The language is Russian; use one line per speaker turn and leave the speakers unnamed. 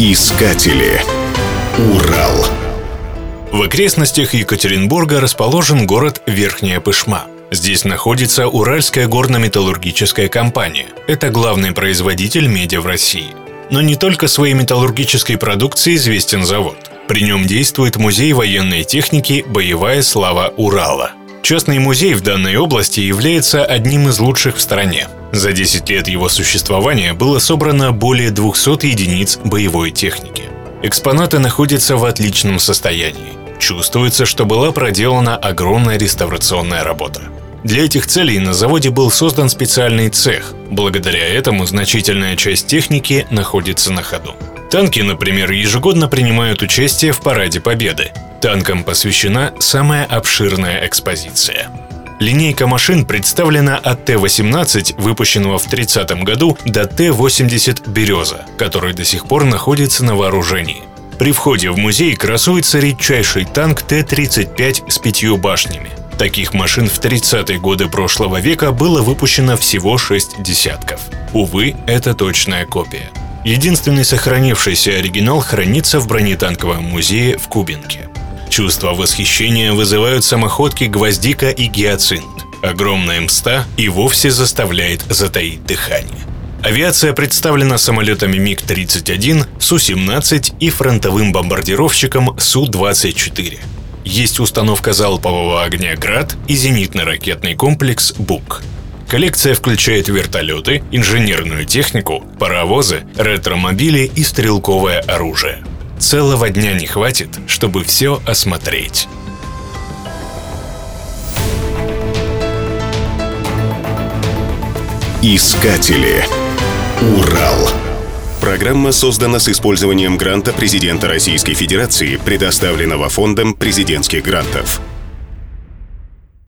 Искатели. Урал.
В окрестностях Екатеринбурга расположен город Верхняя Пышма. Здесь находится Уральская горно-металлургическая компания. Это главный производитель меди в России. Но не только своей металлургической продукцией известен завод. При нем действует музей военной техники «Боевая слава Урала». Частный музей в данной области является одним из лучших в стране. За 10 лет его существования было собрано более 200 единиц боевой техники. Экспонаты находятся в отличном состоянии. Чувствуется, что была проделана огромная реставрационная работа. Для этих целей на заводе был создан специальный цех. Благодаря этому значительная часть техники находится на ходу. Танки, например, ежегодно принимают участие в Параде Победы. Танкам посвящена самая обширная экспозиция. Линейка машин представлена от Т-18, выпущенного в 30 году, до Т-80 «Береза», который до сих пор находится на вооружении. При входе в музей красуется редчайший танк Т-35 с пятью башнями. Таких машин в 30-е годы прошлого века было выпущено всего шесть десятков. Увы, это точная копия. Единственный сохранившийся оригинал хранится в бронетанковом музее в Кубинке. Чувство восхищения вызывают самоходки «Гвоздика» и «Гиацинт». Огромная мста и вовсе заставляет затаить дыхание. Авиация представлена самолетами МиГ-31, Су-17 и фронтовым бомбардировщиком Су-24. Есть установка залпового огня «Град» и зенитно-ракетный комплекс «Бук». Коллекция включает вертолеты, инженерную технику, паровозы, ретромобили и стрелковое оружие – Целого дня не хватит, чтобы все осмотреть.
Искатели. Урал. Программа создана с использованием гранта президента Российской Федерации, предоставленного Фондом президентских грантов.